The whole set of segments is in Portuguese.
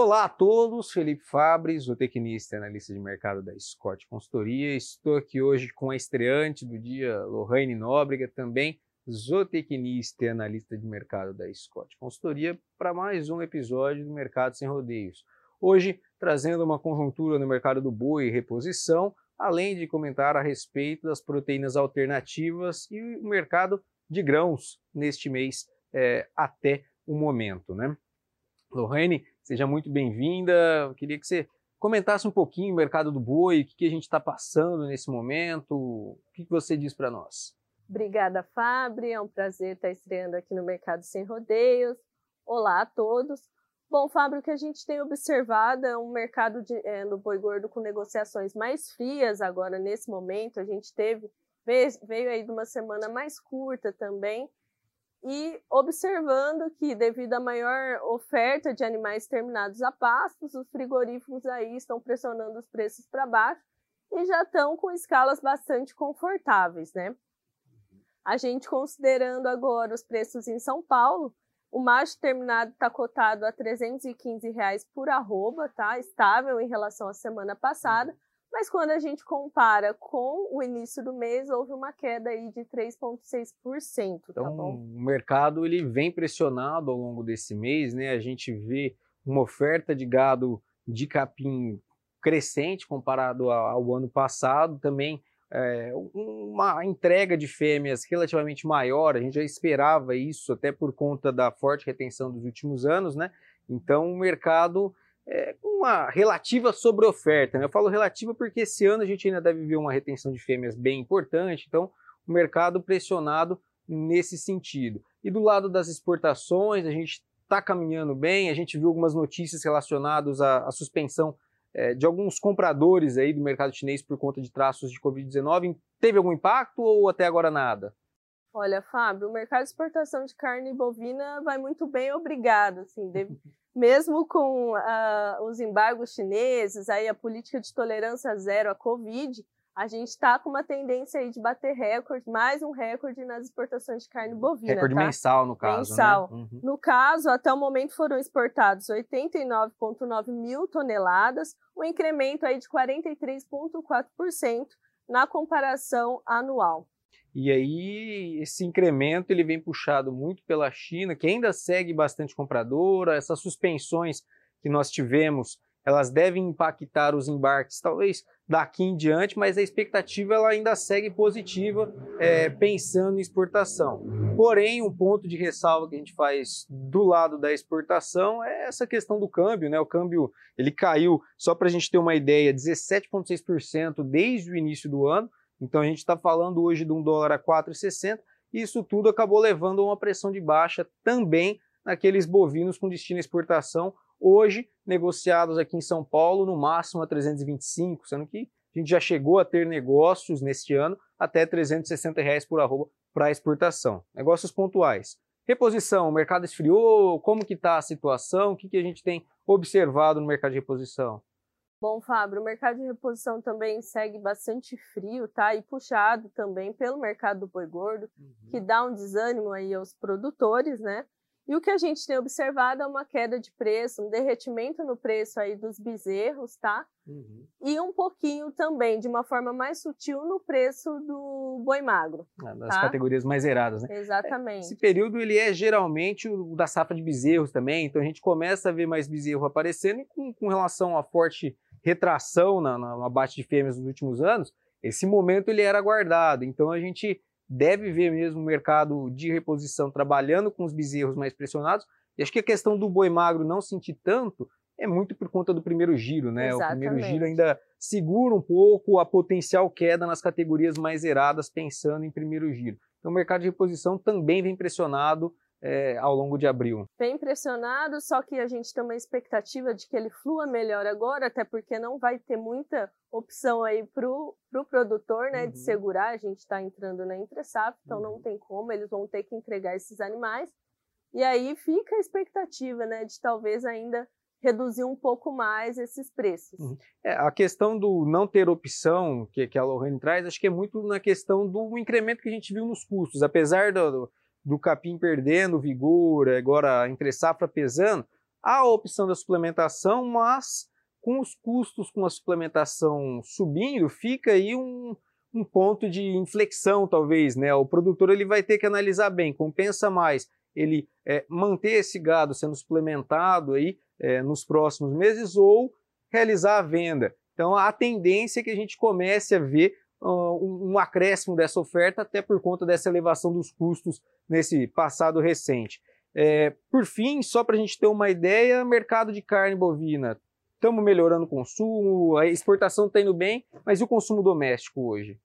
Olá a todos, Felipe Fabres, zootecnista e analista de mercado da Scott Consultoria. Estou aqui hoje com a estreante do dia, Lorraine Nóbrega, também zootecnista e analista de mercado da Scott Consultoria, para mais um episódio do Mercado Sem Rodeios. Hoje, trazendo uma conjuntura no mercado do boi e reposição, além de comentar a respeito das proteínas alternativas e o mercado de grãos neste mês é, até o momento. Né? Lorraine, seja muito bem-vinda. Queria que você comentasse um pouquinho o mercado do boi, o que, que a gente está passando nesse momento, o que, que você diz para nós. Obrigada, Fábio. É um prazer estar estreando aqui no Mercado Sem Rodeios. Olá a todos. Bom, Fábio, o que a gente tem observado é um mercado de, é, no boi gordo com negociações mais frias agora nesse momento. A gente teve veio, aí de uma semana mais curta também, e observando que, devido à maior oferta de animais terminados a pastos, os frigoríficos aí estão pressionando os preços para baixo e já estão com escalas bastante confortáveis, né? A gente considerando agora os preços em São Paulo, o macho terminado está cotado a 315 reais por arroba, tá? Estável em relação à semana passada. Mas quando a gente compara com o início do mês, houve uma queda aí de 3,6%. Tá então, bom? o mercado ele vem pressionado ao longo desse mês, né? A gente vê uma oferta de gado de capim crescente comparado ao ano passado, também é, uma entrega de fêmeas relativamente maior, a gente já esperava isso até por conta da forte retenção dos últimos anos, né? Então o mercado é, uma relativa sobre-oferta. Né? Eu falo relativa porque esse ano a gente ainda deve ver uma retenção de fêmeas bem importante, então o mercado pressionado nesse sentido. E do lado das exportações, a gente está caminhando bem, a gente viu algumas notícias relacionadas à, à suspensão é, de alguns compradores aí do mercado chinês por conta de traços de Covid-19. Teve algum impacto ou até agora nada? Olha, Fábio, o mercado de exportação de carne bovina vai muito bem, obrigado. Assim, deve, mesmo com uh, os embargos chineses, aí a política de tolerância zero à Covid, a gente está com uma tendência aí de bater recorde, mais um recorde nas exportações de carne bovina. Recorde tá? mensal, no caso. Mensal. Né? Uhum. No caso, até o momento foram exportados 89,9 mil toneladas, um incremento aí de 43,4% na comparação anual. E aí esse incremento ele vem puxado muito pela China, que ainda segue bastante compradora. Essas suspensões que nós tivemos, elas devem impactar os embarques, talvez daqui em diante, mas a expectativa ela ainda segue positiva, é, pensando em exportação. Porém, um ponto de ressalva que a gente faz do lado da exportação é essa questão do câmbio, né? O câmbio ele caiu, só para a gente ter uma ideia, 17,6% desde o início do ano. Então a gente está falando hoje de um dólar a 4,60 e isso tudo acabou levando a uma pressão de baixa também naqueles bovinos com destino à exportação, hoje negociados aqui em São Paulo no máximo a 325, sendo que a gente já chegou a ter negócios neste ano até 360 reais por arroba para exportação. Negócios pontuais. Reposição, o mercado esfriou, como que está a situação, o que, que a gente tem observado no mercado de reposição? Bom, Fábio, o mercado de reposição também segue bastante frio, tá? E puxado também pelo mercado do boi gordo, uhum. que dá um desânimo aí aos produtores, né? E o que a gente tem observado é uma queda de preço, um derretimento no preço aí dos bezerros, tá? Uhum. E um pouquinho também, de uma forma mais sutil, no preço do boi magro. Ah, das tá? categorias mais zeradas, né? Exatamente. Esse período ele é geralmente o da safra de bezerros também, então a gente começa a ver mais bezerro aparecendo e com, com relação à forte retração na, na abate de fêmeas nos últimos anos, esse momento ele era aguardado. Então a gente deve ver mesmo o mercado de reposição trabalhando com os bezerros mais pressionados. E acho que a questão do boi magro não sentir tanto é muito por conta do primeiro giro, né? Exatamente. O primeiro giro ainda segura um pouco a potencial queda nas categorias mais zeradas, pensando em primeiro giro. Então o mercado de reposição também vem pressionado é, ao longo de abril? Bem impressionado, só que a gente tem uma expectativa de que ele flua melhor agora, até porque não vai ter muita opção aí para o pro produtor né, uhum. de segurar. A gente está entrando na entre então uhum. não tem como, eles vão ter que entregar esses animais. E aí fica a expectativa né, de talvez ainda reduzir um pouco mais esses preços. Uhum. É, a questão do não ter opção que, que a Lohane traz, acho que é muito na questão do incremento que a gente viu nos custos. Apesar do, do capim perdendo vigor, agora entre safra pesando, há a opção da suplementação, mas com os custos com a suplementação subindo, fica aí um, um ponto de inflexão, talvez, né? O produtor ele vai ter que analisar bem, compensa mais ele é, manter esse gado sendo suplementado aí é, nos próximos meses ou realizar a venda. Então a tendência é que a gente comece a ver uh, um acréscimo dessa oferta, até por conta dessa elevação dos custos nesse passado recente. É, por fim, só para a gente ter uma ideia, mercado de carne bovina. Estamos melhorando o consumo, a exportação está indo bem, mas e o consumo doméstico hoje?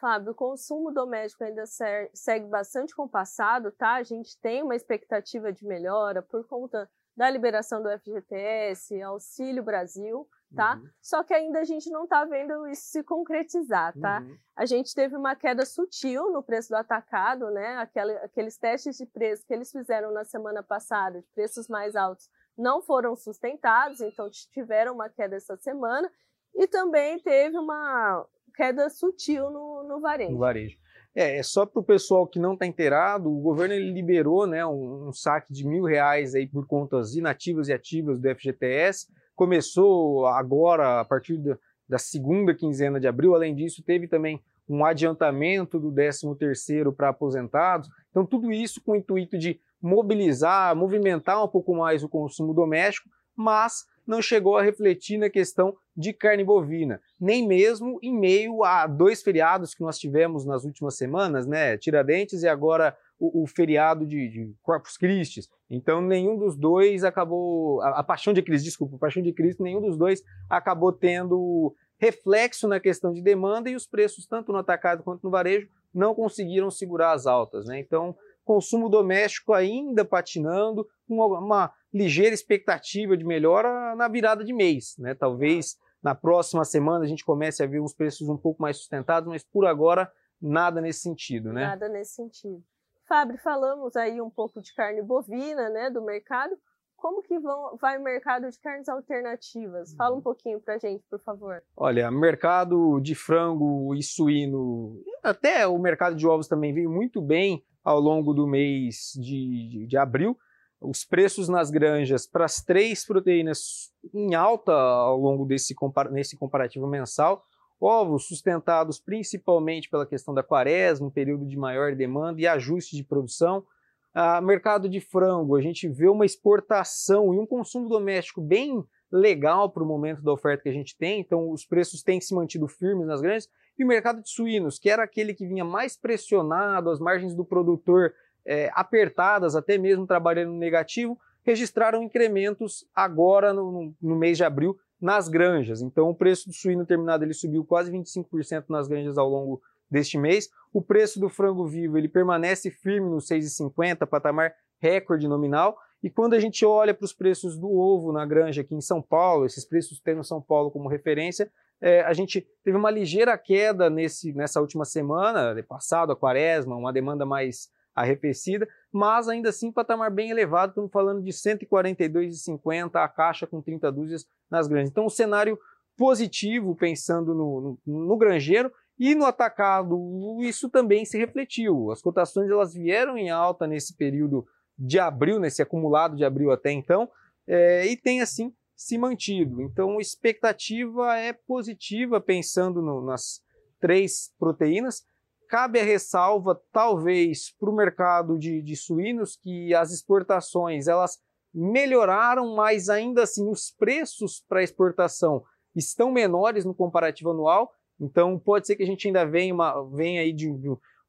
Fábio, o consumo doméstico ainda segue bastante compassado, tá? A gente tem uma expectativa de melhora por conta da liberação do FGTS, Auxílio Brasil, tá? Uhum. Só que ainda a gente não está vendo isso se concretizar, tá? Uhum. A gente teve uma queda sutil no preço do atacado, né? Aquele, aqueles testes de preço que eles fizeram na semana passada, de preços mais altos, não foram sustentados, então tiveram uma queda essa semana. E também teve uma queda sutil no, no varejo. No varejo. É, é só para o pessoal que não está inteirado, o governo ele liberou né, um, um, saque de mil reais aí por contas inativas e ativas do FGTS. Começou agora, a partir da, da segunda quinzena de abril. Além disso, teve também um adiantamento do 13º para aposentados. Então, tudo isso com o intuito de mobilizar, movimentar um pouco mais o consumo doméstico, mas não chegou a refletir na questão de carne bovina, nem mesmo em meio a dois feriados que nós tivemos nas últimas semanas, né? Tiradentes e agora o, o feriado de, de, Corpus Christi. Então, nenhum dos dois acabou. A, a, Paixão de Cristo, desculpa, a Paixão de Cristo, nenhum dos dois acabou tendo reflexo na questão de demanda e os preços, tanto no atacado quanto no varejo, não conseguiram segurar as altas, né? Então, consumo doméstico ainda patinando, com uma ligeira expectativa de melhora na virada de mês. Né? Talvez na próxima semana a gente comece a ver uns preços um pouco mais sustentados, mas por agora nada nesse sentido. Né? Nada nesse sentido. Fábio, falamos aí um pouco de carne bovina, né, do mercado. Como que vão, vai o mercado de carnes alternativas? Fala um uhum. pouquinho para a gente, por favor. Olha, mercado de frango e suíno, até o mercado de ovos também veio muito bem ao longo do mês de, de, de abril os preços nas granjas para as três proteínas em alta ao longo desse nesse comparativo mensal. Ovos sustentados principalmente pela questão da quaresma, um período de maior demanda e ajuste de produção. Ah, mercado de frango, a gente vê uma exportação e um consumo doméstico bem legal para o momento da oferta que a gente tem, então os preços têm se mantido firmes nas granjas. E o mercado de suínos, que era aquele que vinha mais pressionado, as margens do produtor é, apertadas, até mesmo trabalhando no negativo, registraram incrementos agora no, no, mês de abril nas granjas. Então o preço do suíno terminado ele subiu quase 25% nas granjas ao longo deste mês. O preço do frango vivo ele permanece firme no 6,50, patamar recorde nominal. E quando a gente olha para os preços do ovo na granja aqui em São Paulo, esses preços tendo São Paulo como referência, é, a gente teve uma ligeira queda nesse, nessa última semana, passado a quaresma, uma demanda mais arrefecida, mas ainda assim patamar bem elevado, estamos falando de 142,50 a caixa com 30 dúzias nas grandes. Então, um cenário positivo pensando no, no, no, granjeiro e no atacado, isso também se refletiu. As cotações elas vieram em alta nesse período de abril, nesse acumulado de abril até então, é, e tem assim se mantido. Então, expectativa é positiva pensando no, nas três proteínas. Cabe a ressalva, talvez, para o mercado de, de suínos, que as exportações elas melhoraram, mas ainda assim os preços para exportação estão menores no comparativo anual. Então pode ser que a gente ainda venha, uma, venha aí de,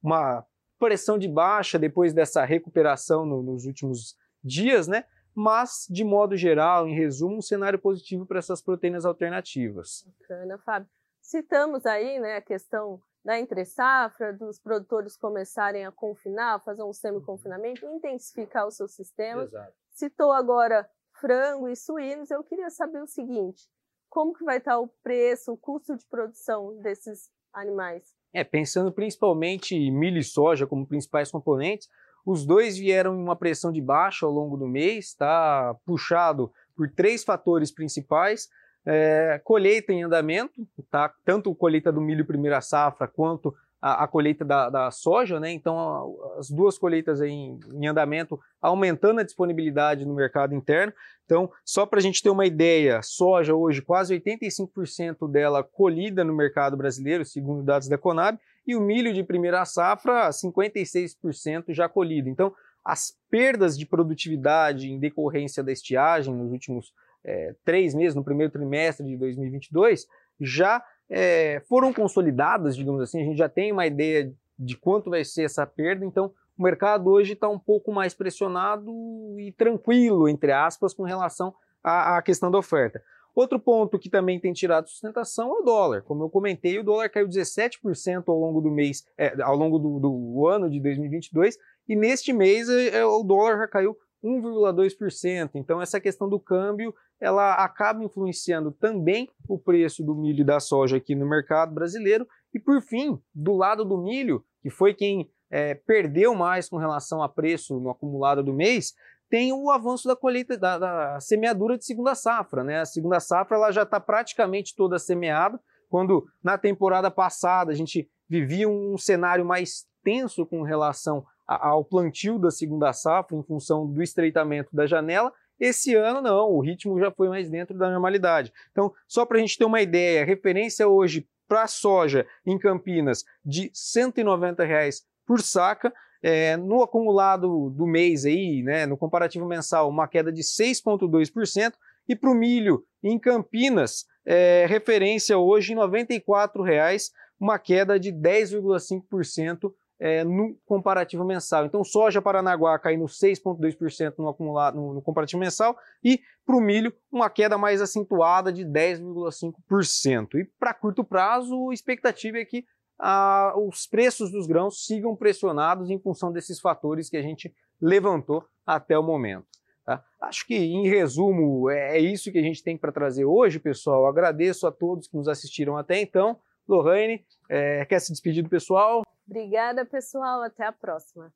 uma pressão de baixa depois dessa recuperação no, nos últimos dias, né? Mas, de modo geral, em resumo, um cenário positivo para essas proteínas alternativas. Bacana, Fábio. Citamos aí né, a questão da entre safra, dos produtores começarem a confinar, fazer um semi-confinamento, intensificar o seu sistema. Exato. Citou agora frango e suínos, eu queria saber o seguinte, como que vai estar o preço, o custo de produção desses animais? É, pensando principalmente em milho e soja como principais componentes, os dois vieram em uma pressão de baixa ao longo do mês, está puxado por três fatores principais. É, colheita em andamento, tá? tanto a colheita do milho primeira safra quanto a, a colheita da, da, soja, né? Então, a, as duas colheitas em, em, andamento, aumentando a disponibilidade no mercado interno. Então, só para a gente ter uma ideia, soja hoje, quase 85% dela colhida no mercado brasileiro, segundo dados da Conab, e o milho de primeira safra, 56% já colhido. Então, as perdas de produtividade em decorrência da estiagem nos últimos é, três meses, no primeiro trimestre de 2022, já é, foram consolidadas, digamos assim, a gente já tem uma ideia de quanto vai ser essa perda, então o mercado hoje está um pouco mais pressionado e tranquilo, entre aspas, com relação à, à, questão da oferta. Outro ponto que também tem tirado sustentação é o dólar. Como eu comentei, o dólar caiu 17% ao longo do mês, é, ao longo do, do, ano de 2022, e neste mês é, é, o dólar já caiu 1,2%. Então essa questão do câmbio ela acaba influenciando também o preço do milho e da soja aqui no mercado brasileiro. E por fim, do lado do milho, que foi quem é, perdeu mais com relação a preço no acumulado do mês, tem o avanço da colheita da, da semeadura de segunda safra. Né? A segunda safra ela já está praticamente toda semeada, quando na temporada passada a gente vivia um cenário mais tenso com relação ao plantio da segunda safra em função do estreitamento da janela. Esse ano não, o ritmo já foi mais dentro da normalidade. Então, só para a gente ter uma ideia, referência hoje para a soja em Campinas de 190 reais por saca. É, no acumulado do mês aí, né, no comparativo mensal, uma queda de 6,2%. E para o milho em Campinas, é, referência hoje em 94 reais, uma queda de 10,5% é, no comparativo mensal. Então, soja Paranaguá caindo 6,2% no acumulado no, no, comparativo mensal e para o milho uma queda mais acentuada de 10,5%. E para curto prazo, a expectativa é que ah, os preços dos grãos sigam pressionados em função desses fatores que a gente levantou até o momento. Tá? Acho que, em resumo, é, é isso que a gente tem para trazer hoje, pessoal. Agradeço a todos que nos assistiram até então. Lohane, é, quer se despedir do pessoal? Obrigada, pessoal. Até a próxima.